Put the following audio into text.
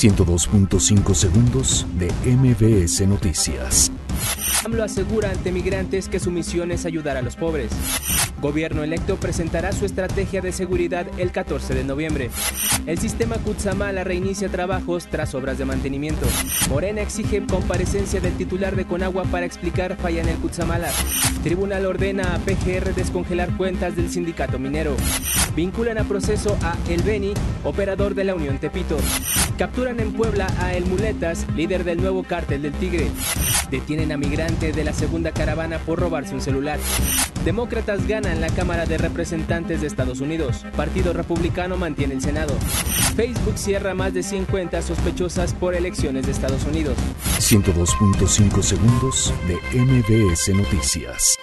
102.5 segundos de MBS Noticias. AMLO asegura ante migrantes que su misión es ayudar a los pobres. Gobierno electo presentará su estrategia de seguridad el 14 de noviembre. El sistema Kutsamala reinicia trabajos tras obras de mantenimiento. Morena exige comparecencia del titular de Conagua para explicar falla en el Kutsamala. Tribunal ordena a PGR descongelar cuentas del sindicato minero. Vinculan a proceso a El Beni, operador de la Unión Tepito. Capturan en Puebla a El Muletas, líder del nuevo cártel del Tigre. Detienen a migrante de la segunda caravana por robarse un celular. Demócratas ganan la Cámara de Representantes de Estados Unidos. Partido Republicano mantiene el Senado. Facebook cierra más de 100 cuentas sospechosas por elecciones de Estados Unidos. 102.5 segundos de MBS Noticias.